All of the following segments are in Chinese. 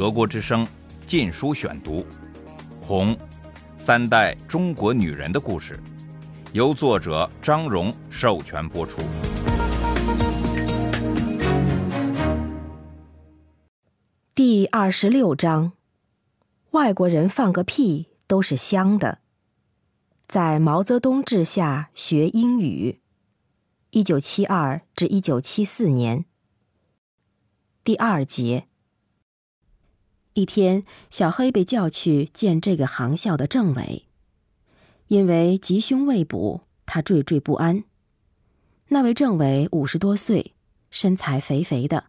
德国之声《禁书选读》，《红》，三代中国女人的故事，由作者张荣授权播出。第二十六章：外国人放个屁都是香的。在毛泽东治下学英语，一九七二至一九七四年。第二节。一天，小黑被叫去见这个航校的政委，因为吉凶未卜，他惴惴不安。那位政委五十多岁，身材肥肥的，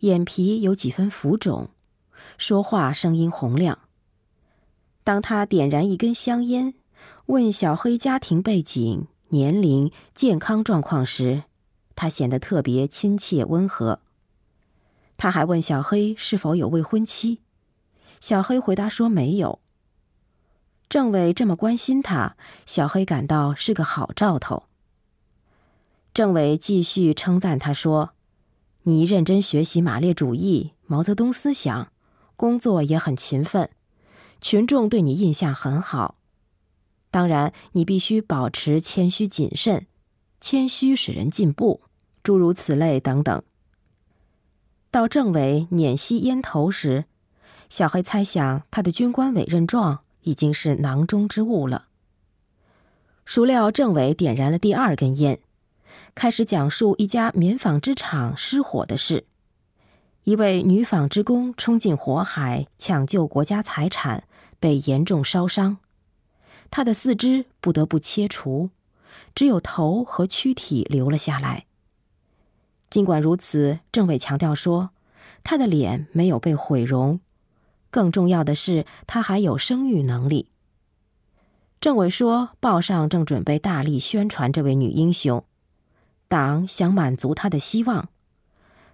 眼皮有几分浮肿，说话声音洪亮。当他点燃一根香烟，问小黑家庭背景、年龄、健康状况时，他显得特别亲切温和。他还问小黑是否有未婚妻。小黑回答说：“没有。”政委这么关心他，小黑感到是个好兆头。政委继续称赞他说：“你认真学习马列主义、毛泽东思想，工作也很勤奋，群众对你印象很好。当然，你必须保持谦虚谨慎，谦虚使人进步，诸如此类等等。”到政委捻吸烟头时。小黑猜想，他的军官委任状已经是囊中之物了。孰料政委点燃了第二根烟，开始讲述一家棉纺织厂失火的事。一位女纺织工冲进火海抢救国家财产，被严重烧伤，她的四肢不得不切除，只有头和躯体留了下来。尽管如此，政委强调说，她的脸没有被毁容。更重要的是，他还有生育能力。政委说，报上正准备大力宣传这位女英雄，党想满足她的希望。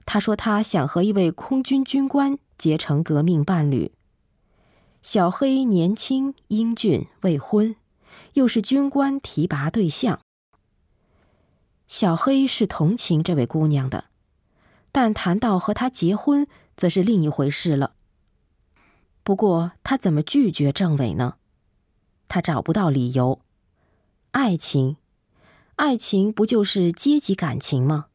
他说，他想和一位空军军官结成革命伴侣。小黑年轻英俊，未婚，又是军官提拔对象。小黑是同情这位姑娘的，但谈到和她结婚，则是另一回事了。不过，他怎么拒绝政委呢？他找不到理由。爱情，爱情不就是阶级感情吗？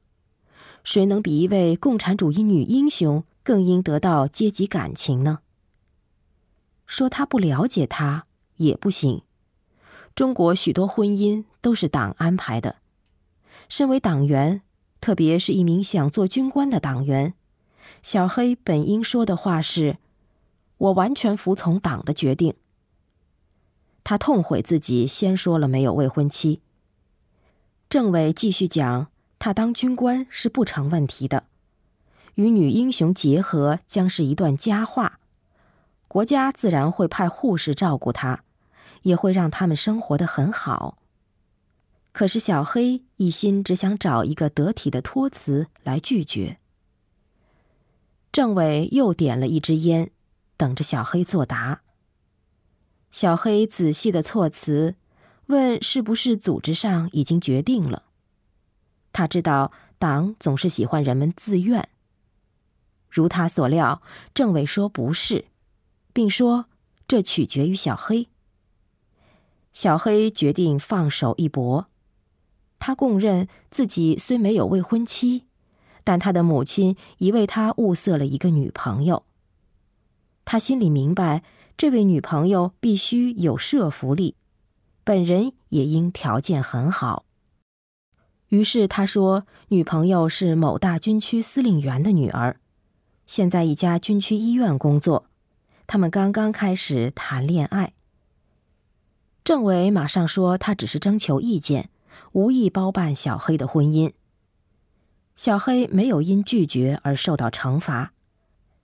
谁能比一位共产主义女英雄更应得到阶级感情呢？说他不了解他也不行。中国许多婚姻都是党安排的。身为党员，特别是一名想做军官的党员，小黑本应说的话是。我完全服从党的决定。他痛悔自己先说了没有未婚妻。政委继续讲，他当军官是不成问题的，与女英雄结合将是一段佳话，国家自然会派护士照顾他，也会让他们生活的很好。可是小黑一心只想找一个得体的托词来拒绝。政委又点了一支烟。等着小黑作答。小黑仔细的措辞，问是不是组织上已经决定了。他知道党总是喜欢人们自愿。如他所料，政委说不是，并说这取决于小黑。小黑决定放手一搏。他供认自己虽没有未婚妻，但他的母亲已为他物色了一个女朋友。他心里明白，这位女朋友必须有社福力，本人也应条件很好。于是他说：“女朋友是某大军区司令员的女儿，现在一家军区医院工作，他们刚刚开始谈恋爱。”政委马上说：“他只是征求意见，无意包办小黑的婚姻。”小黑没有因拒绝而受到惩罚。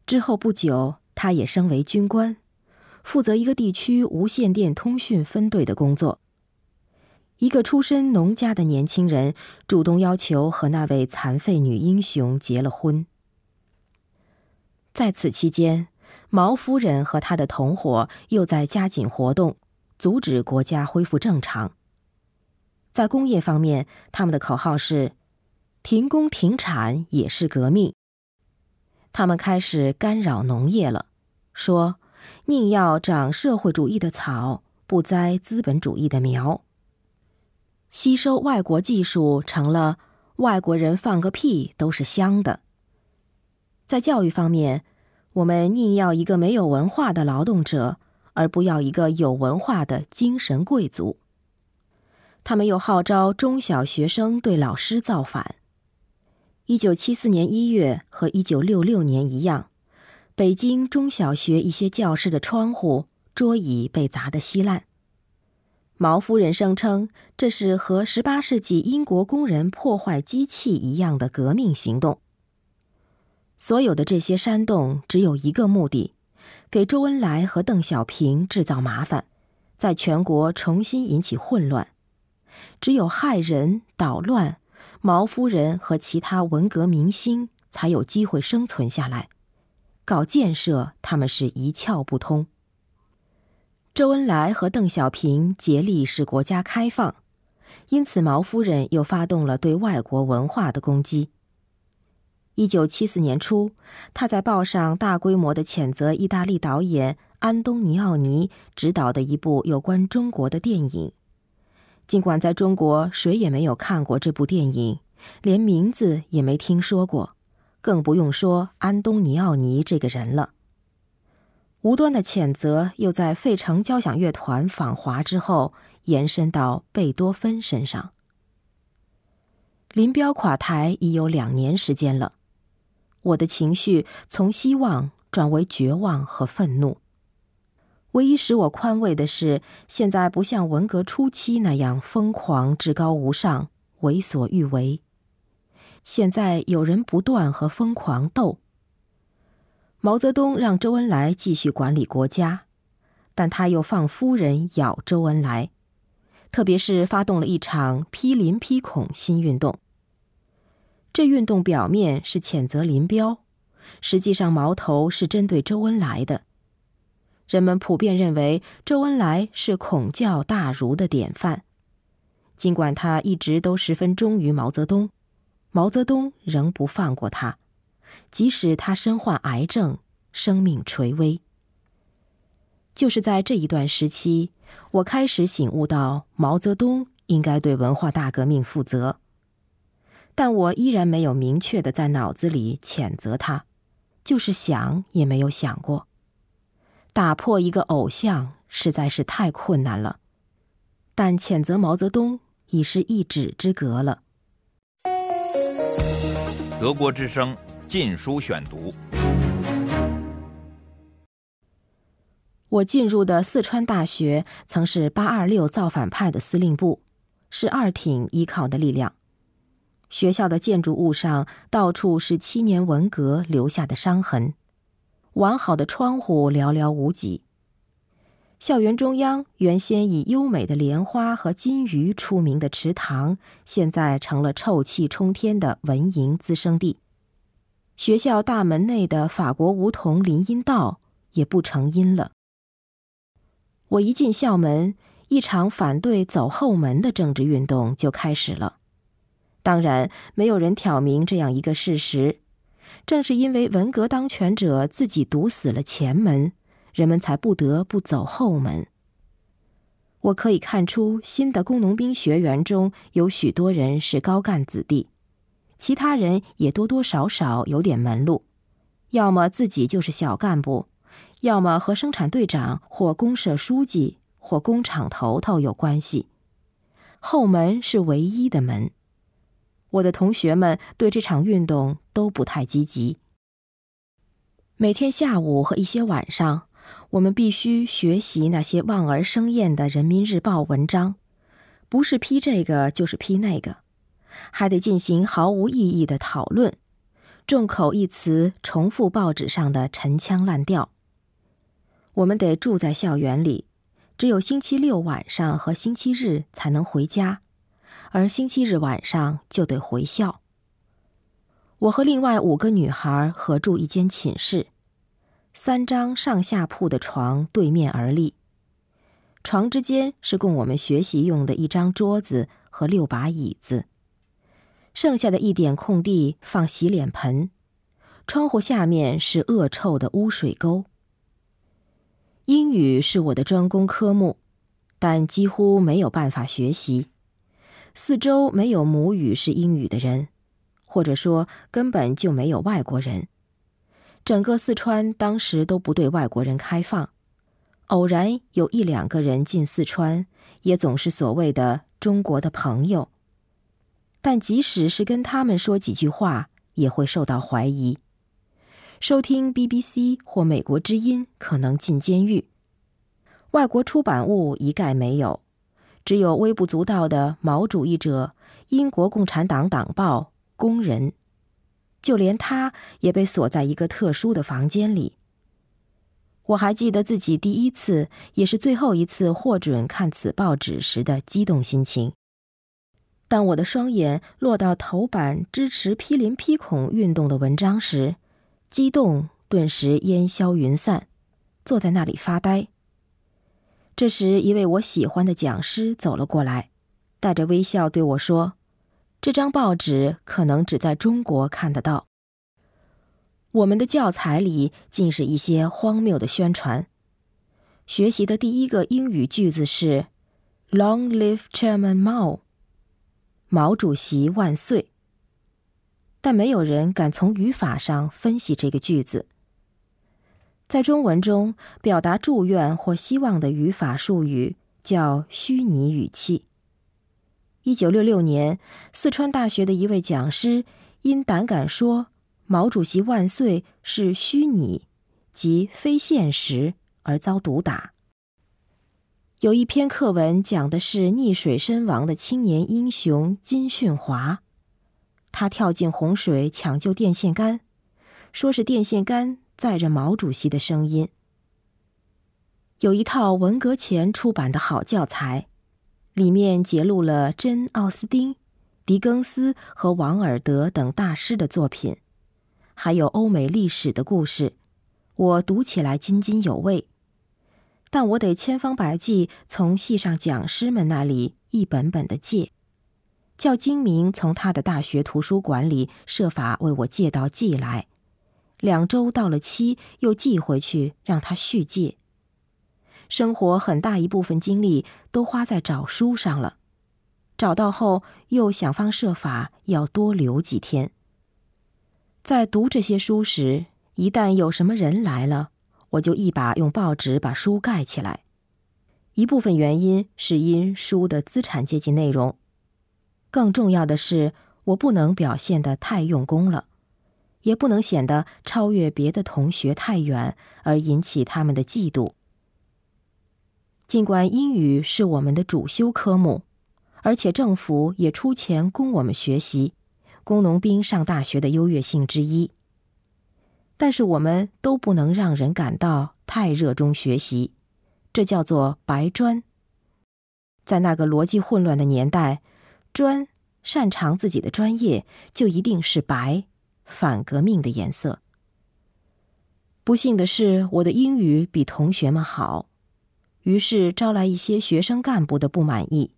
之后不久。他也升为军官，负责一个地区无线电通讯分队的工作。一个出身农家的年轻人主动要求和那位残废女英雄结了婚。在此期间，毛夫人和他的同伙又在加紧活动，阻止国家恢复正常。在工业方面，他们的口号是“停工停产也是革命”。他们开始干扰农业了，说：“宁要长社会主义的草，不栽资本主义的苗。”吸收外国技术成了外国人放个屁都是香的。在教育方面，我们宁要一个没有文化的劳动者，而不要一个有文化的精神贵族。他们又号召中小学生对老师造反。一九七四年一月和一九六六年一样，北京中小学一些教室的窗户、桌椅被砸得稀烂。毛夫人声称，这是和十八世纪英国工人破坏机器一样的革命行动。所有的这些煽动只有一个目的：给周恩来和邓小平制造麻烦，在全国重新引起混乱。只有害人捣乱，毛夫人和其他文革明星才有机会生存下来。搞建设，他们是一窍不通。周恩来和邓小平竭力使国家开放，因此毛夫人又发动了对外国文化的攻击。一九七四年初，他在报上大规模的谴责意大利导演安东尼奥尼执导的一部有关中国的电影，尽管在中国谁也没有看过这部电影，连名字也没听说过，更不用说安东尼奥尼这个人了。无端的谴责又在费城交响乐团访华之后延伸到贝多芬身上。林彪垮台已有两年时间了，我的情绪从希望转为绝望和愤怒。唯一使我宽慰的是，现在不像文革初期那样疯狂、至高无上、为所欲为。现在有人不断和疯狂斗。毛泽东让周恩来继续管理国家，但他又放夫人咬周恩来，特别是发动了一场批林批孔新运动。这运动表面是谴责林彪，实际上矛头是针对周恩来的。人们普遍认为周恩来是孔教大儒的典范，尽管他一直都十分忠于毛泽东，毛泽东仍不放过他。即使他身患癌症，生命垂危，就是在这一段时期，我开始醒悟到毛泽东应该对文化大革命负责，但我依然没有明确的在脑子里谴责他，就是想也没有想过。打破一个偶像实在是太困难了，但谴责毛泽东已是一指之隔了。德国之声。禁书选读。我进入的四川大学曾是八二六造反派的司令部，是二挺依靠的力量。学校的建筑物上到处是七年文革留下的伤痕，完好的窗户寥寥无几。校园中央原先以优美的莲花和金鱼出名的池塘，现在成了臭气冲天的蚊蝇滋生地。学校大门内的法国梧桐林荫道也不成荫了。我一进校门，一场反对走后门的政治运动就开始了。当然，没有人挑明这样一个事实：正是因为文革当权者自己堵死了前门，人们才不得不走后门。我可以看出，新的工农兵学员中有许多人是高干子弟。其他人也多多少少有点门路，要么自己就是小干部，要么和生产队长或公社书记或工厂头头有关系。后门是唯一的门。我的同学们对这场运动都不太积极。每天下午和一些晚上，我们必须学习那些望而生厌的《人民日报》文章，不是批这个就是批那个。还得进行毫无意义的讨论，众口一词，重复报纸上的陈腔滥调。我们得住在校园里，只有星期六晚上和星期日才能回家，而星期日晚上就得回校。我和另外五个女孩合住一间寝室，三张上下铺的床对面而立，床之间是供我们学习用的一张桌子和六把椅子。剩下的一点空地放洗脸盆，窗户下面是恶臭的污水沟。英语是我的专攻科目，但几乎没有办法学习。四周没有母语是英语的人，或者说根本就没有外国人。整个四川当时都不对外国人开放，偶然有一两个人进四川，也总是所谓的中国的朋友。但即使是跟他们说几句话，也会受到怀疑。收听 BBC 或美国之音可能进监狱。外国出版物一概没有，只有微不足道的毛主义者英国共产党党报《工人》，就连他也被锁在一个特殊的房间里。我还记得自己第一次也是最后一次获准看此报纸时的激动心情。当我的双眼落到头版支持批林批孔运动的文章时，激动顿时烟消云散，坐在那里发呆。这时，一位我喜欢的讲师走了过来，带着微笑对我说：“这张报纸可能只在中国看得到。我们的教材里尽是一些荒谬的宣传。学习的第一个英语句子是 ‘Long live Chairman Mao’，毛主席万岁。”但没有人敢从语法上分析这个句子。在中文中，表达祝愿或希望的语法术语叫虚拟语气。一九六六年，四川大学的一位讲师因胆敢说“毛主席万岁”是虚拟，即非现实，而遭毒打。有一篇课文讲的是溺水身亡的青年英雄金训华。他跳进洪水抢救电线杆，说是电线杆载着毛主席的声音。有一套文革前出版的好教材，里面揭录了真·奥斯汀、狄更斯和王尔德等大师的作品，还有欧美历史的故事，我读起来津津有味。但我得千方百计从系上讲师们那里一本本的借。叫金明从他的大学图书馆里设法为我借到寄来，两周到了期又寄回去让他续借。生活很大一部分精力都花在找书上了，找到后又想方设法要多留几天。在读这些书时，一旦有什么人来了，我就一把用报纸把书盖起来。一部分原因是因书的资产阶级内容。更重要的是，我不能表现得太用功了，也不能显得超越别的同学太远而引起他们的嫉妒。尽管英语是我们的主修科目，而且政府也出钱供我们学习，工农兵上大学的优越性之一，但是我们都不能让人感到太热衷学习，这叫做白专。在那个逻辑混乱的年代。专擅长自己的专业，就一定是白，反革命的颜色。不幸的是，我的英语比同学们好，于是招来一些学生干部的不满意。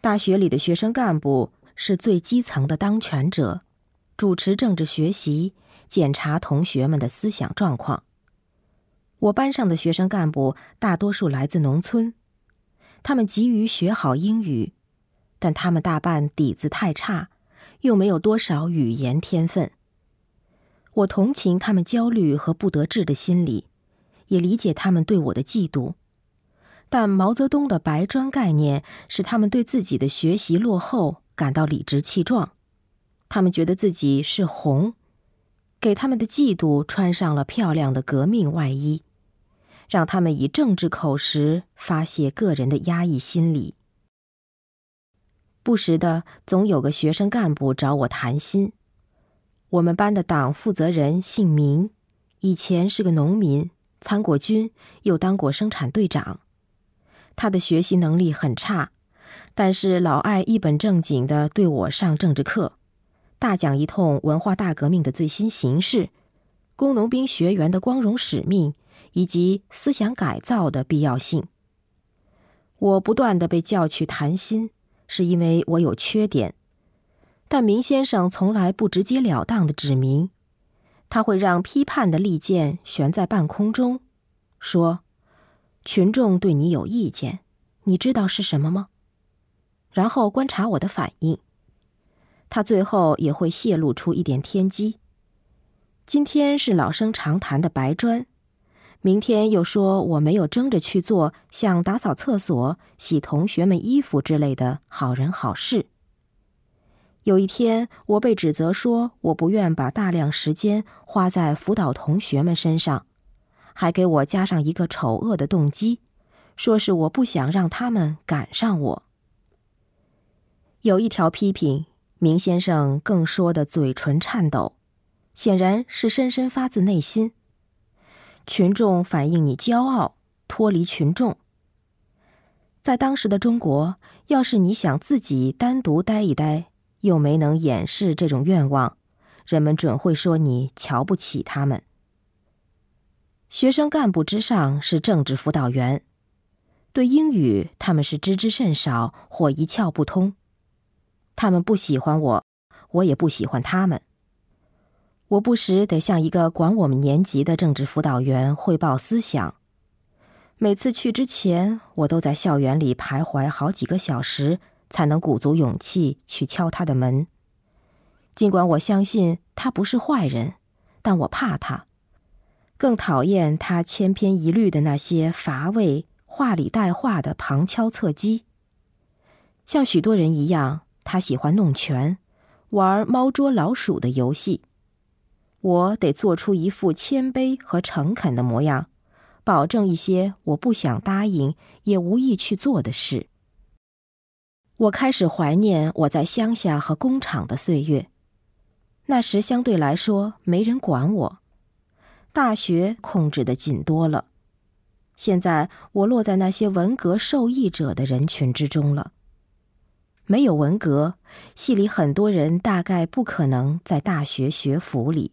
大学里的学生干部是最基层的当权者，主持政治学习，检查同学们的思想状况。我班上的学生干部大多数来自农村，他们急于学好英语。但他们大半底子太差，又没有多少语言天分。我同情他们焦虑和不得志的心理，也理解他们对我的嫉妒。但毛泽东的白专概念使他们对自己的学习落后感到理直气壮，他们觉得自己是红，给他们的嫉妒穿上了漂亮的革命外衣，让他们以政治口实发泄个人的压抑心理。不时的，总有个学生干部找我谈心。我们班的党负责人姓名，以前是个农民，参过军，又当过生产队长。他的学习能力很差，但是老爱一本正经的对我上政治课，大讲一通文化大革命的最新形势，工农兵学员的光荣使命以及思想改造的必要性。我不断的被叫去谈心。是因为我有缺点，但明先生从来不直截了当的指明，他会让批判的利剑悬在半空中，说：“群众对你有意见，你知道是什么吗？然后观察我的反应。他最后也会泄露出一点天机。今天是老生常谈的白砖，明天又说我没有争着去做像打扫厕所、洗同学们衣服之类的好人好事。有一天，我被指责说我不愿把大量时间花在辅导同学们身上，还给我加上一个丑恶的动机，说是我不想让他们赶上我。有一条批评。明先生更说的嘴唇颤抖，显然是深深发自内心。群众反映你骄傲，脱离群众。在当时的中国，要是你想自己单独待一待，又没能掩饰这种愿望，人们准会说你瞧不起他们。学生干部之上是政治辅导员，对英语他们是知之甚少或一窍不通。他们不喜欢我，我也不喜欢他们。我不时得向一个管我们年级的政治辅导员汇报思想。每次去之前，我都在校园里徘徊好几个小时，才能鼓足勇气去敲他的门。尽管我相信他不是坏人，但我怕他，更讨厌他千篇一律的那些乏味、话里带话的旁敲侧击。像许多人一样。他喜欢弄权，玩猫捉老鼠的游戏。我得做出一副谦卑和诚恳的模样，保证一些我不想答应也无意去做的事。我开始怀念我在乡下和工厂的岁月，那时相对来说没人管我，大学控制的紧多了。现在我落在那些文革受益者的人群之中了。没有文革，系里很多人大概不可能在大学学府里。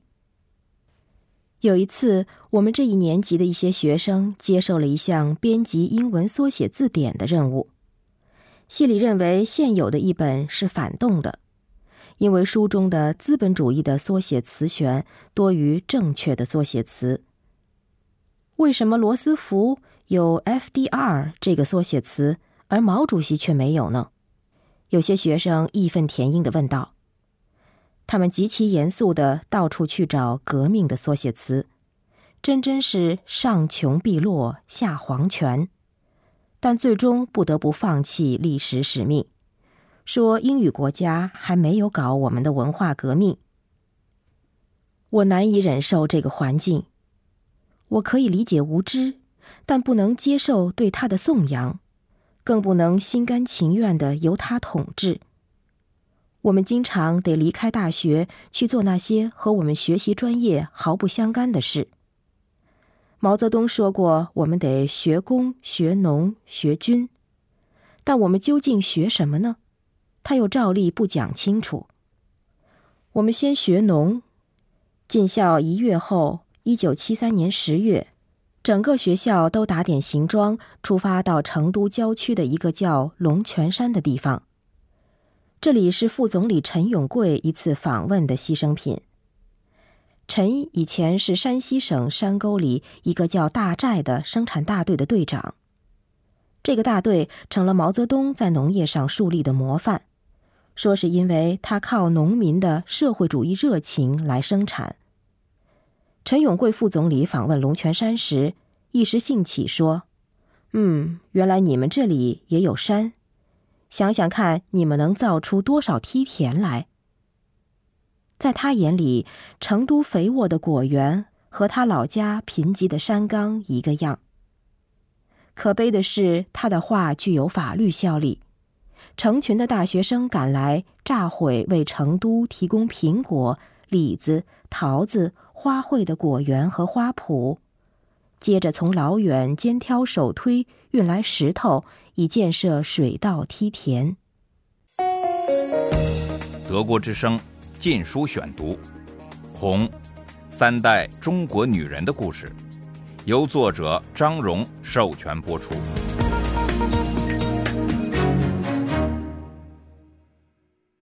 有一次，我们这一年级的一些学生接受了一项编辑英文缩写字典的任务。系里认为现有的一本是反动的，因为书中的资本主义的缩写词选多于正确的缩写词。为什么罗斯福有 FDR 这个缩写词，而毛主席却没有呢？有些学生义愤填膺的问道：“他们极其严肃的到处去找革命的缩写词，真真是上穷碧落下黄泉。”但最终不得不放弃历史使命，说英语国家还没有搞我们的文化革命。我难以忍受这个环境，我可以理解无知，但不能接受对他的颂扬。更不能心甘情愿的由他统治。我们经常得离开大学去做那些和我们学习专业毫不相干的事。毛泽东说过，我们得学工、学农、学军，但我们究竟学什么呢？他又照例不讲清楚。我们先学农，进校一月后，一九七三年十月。整个学校都打点行装，出发到成都郊区的一个叫龙泉山的地方。这里是副总理陈永贵一次访问的牺牲品。陈以前是山西省山沟里一个叫大寨的生产大队的队长，这个大队成了毛泽东在农业上树立的模范，说是因为他靠农民的社会主义热情来生产。陈永贵副总理访问龙泉山时，一时兴起说：“嗯，原来你们这里也有山，想想看，你们能造出多少梯田来？”在他眼里，成都肥沃的果园和他老家贫瘠的山冈一个样。可悲的是，他的话具有法律效力，成群的大学生赶来炸毁为成都提供苹果、李子、桃子。花卉的果园和花圃，接着从老远肩挑手推运来石头，以建设水稻梯田。德国之声《禁书选读》，《红三代中国女人的故事》，由作者张荣授权播出。